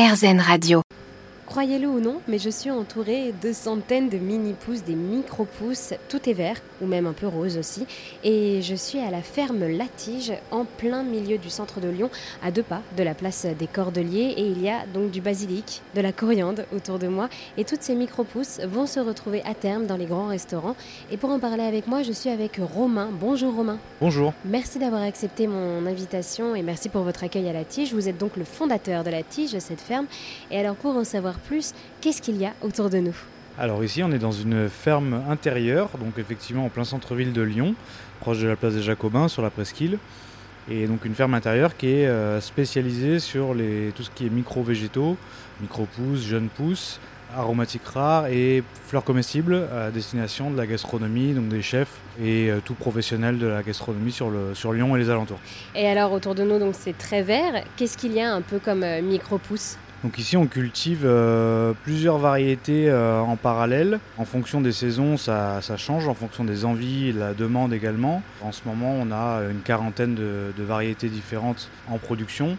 RZN Radio. Croyez-le ou non, mais je suis entourée de centaines de mini-pousses, des micro-pousses, tout est vert, ou même un peu rose aussi. Et je suis à la ferme Latige, en plein milieu du centre de Lyon, à deux pas de la place des Cordeliers. Et il y a donc du basilic, de la coriandre autour de moi. Et toutes ces micro-pousses vont se retrouver à terme dans les grands restaurants. Et pour en parler avec moi, je suis avec Romain. Bonjour Romain. Bonjour. Merci d'avoir accepté mon invitation et merci pour votre accueil à la Tige. Vous êtes donc le fondateur de la Tige, cette ferme. Et alors pour en savoir plus, qu'est-ce qu'il y a autour de nous? Alors ici on est dans une ferme intérieure, donc effectivement en plein centre-ville de Lyon, proche de la place des Jacobins, sur la presqu'île. Et donc une ferme intérieure qui est euh, spécialisée sur les, tout ce qui est micro-végétaux, micro-pousses, jeunes pousses, aromatiques rares et fleurs comestibles à destination de la gastronomie, donc des chefs et euh, tout professionnel de la gastronomie sur, le, sur Lyon et les alentours. Et alors autour de nous, donc c'est très vert. Qu'est-ce qu'il y a un peu comme euh, micro-pousses? Donc ici on cultive euh, plusieurs variétés euh, en parallèle. En fonction des saisons ça, change, en fonction des envies la demande également. En ce moment on a une quarantaine de, de variétés différentes en production,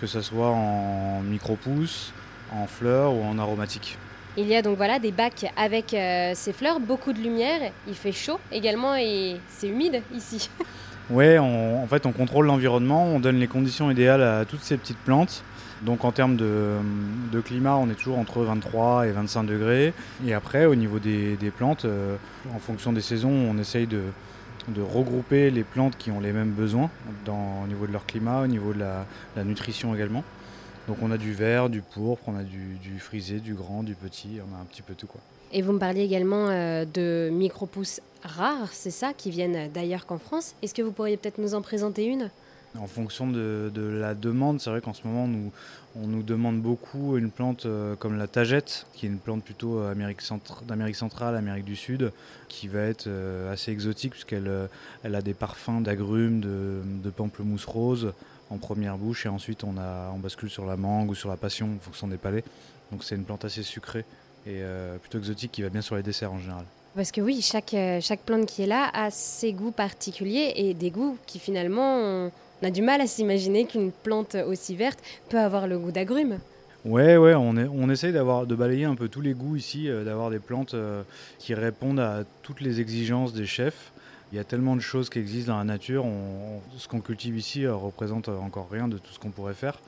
que ce soit en micro-pousses, en fleurs ou en aromatiques. Il y a donc voilà des bacs avec euh, ces fleurs, beaucoup de lumière, il fait chaud également et c'est humide ici. Oui, en fait on contrôle l'environnement, on donne les conditions idéales à toutes ces petites plantes. Donc en termes de, climat, on est toujours entre 23 et 25 degrés. Et après, au niveau des, plantes, euh, en fonction des saisons, on essaye de, regrouper les plantes qui ont les mêmes besoins au niveau de leur climat, au niveau de la nutrition également. Donc on a du vert, du pourpre, on a du, du, frisé, du grand, du petit, on a un petit peu tout quoi. Et vous me parliez également euh, de micro-pousses rares, c'est ça, qui viennent d'ailleurs qu'en France. Est-ce que vous pourriez peut-être nous en présenter une? En fonction de, de la demande, c'est vrai qu'en ce moment, nous, on nous demande beaucoup une plante euh, comme la tagette, qui est une plante plutôt d'Amérique centrale, Amérique du Sud, qui va être euh, assez exotique puisqu'elle euh, elle a des parfums d'agrumes, de, de, pamplemousse rose en première bouche, et ensuite on, a, on bascule sur la mangue ou sur la passion en fonction des palais. Donc c'est une plante assez sucrée et euh, plutôt exotique qui va bien sur les desserts en général. Parce que oui, chaque, chaque plante qui est là a ses goûts particuliers et des goûts qui finalement... On on a du mal à s'imaginer qu'une plante aussi verte peut avoir le goût d'agrumes. Ouais, ouais, on, est, on essaye d'avoir, de balayer un peu tous les goûts ici, euh, d'avoir des plantes euh, qui répondent à toutes les exigences des chefs. Il y a tellement de choses qui existent dans la nature. Ce qu'on cultive ici euh, représente encore rien de tout ce qu'on pourrait faire.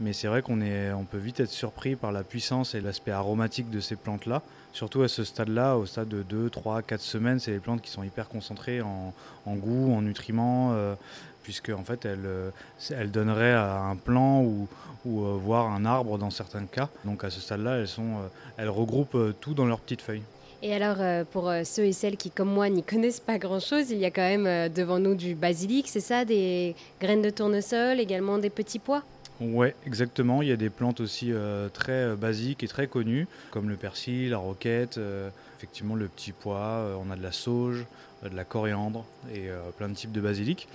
Mais c'est vrai qu'on on peut vite être surpris par la puissance et l'aspect aromatique de ces plantes-là. Surtout à ce stade-là, au stade de 2, 3, 4 semaines, c'est des plantes qui sont hyper concentrées en, goût, en nutriments. Euh, puisque en fait elle, elle donnerait un plan ou, ou euh, voir un arbre dans certains cas. Donc à ce stade-là, elles, euh, regroupent euh, tout dans leurs petites feuilles. Et alors, pour ceux et celles qui, comme moi, n'y connaissent pas grand-chose, il y a quand même devant nous du basilic, c'est ça Des graines de tournesol, également des petits pois? Ouais, exactement. Il y a des plantes aussi euh, très basiques et très connues, comme le persil, la roquette, euh, effectivement le petit pois, euh, on a de la sauge, de la coriandre et plein de types de basilic.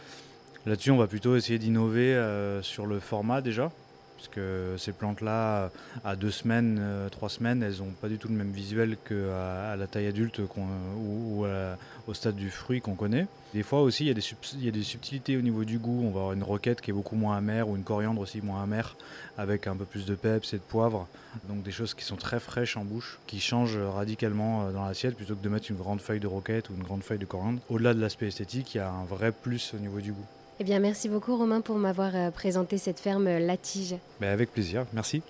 Là-dessus, on va plutôt essayer d'innover sur le format déjà, puisque ces plantes-là, à deux semaines, euh, trois semaines, elles n'ont pas du tout le même visuel qu'à la taille adulte ou, au stade du fruit qu'on connaît. Des fois aussi, il y, a des il y, a des subtilités au niveau du goût. On va avoir une roquette qui est beaucoup moins amère ou une coriandre aussi moins amère, avec un peu plus de peps et de poivre. Donc des choses qui sont très fraîches en bouche, qui changent radicalement euh, dans l'assiette, plutôt que de mettre une grande feuille de roquette ou une grande feuille de coriandre. Au-delà de l'aspect esthétique, il y a un vrai plus au niveau du goût. Eh bien, merci beaucoup Romain pour m'avoir présenté cette ferme Latige. Ben avec plaisir, merci.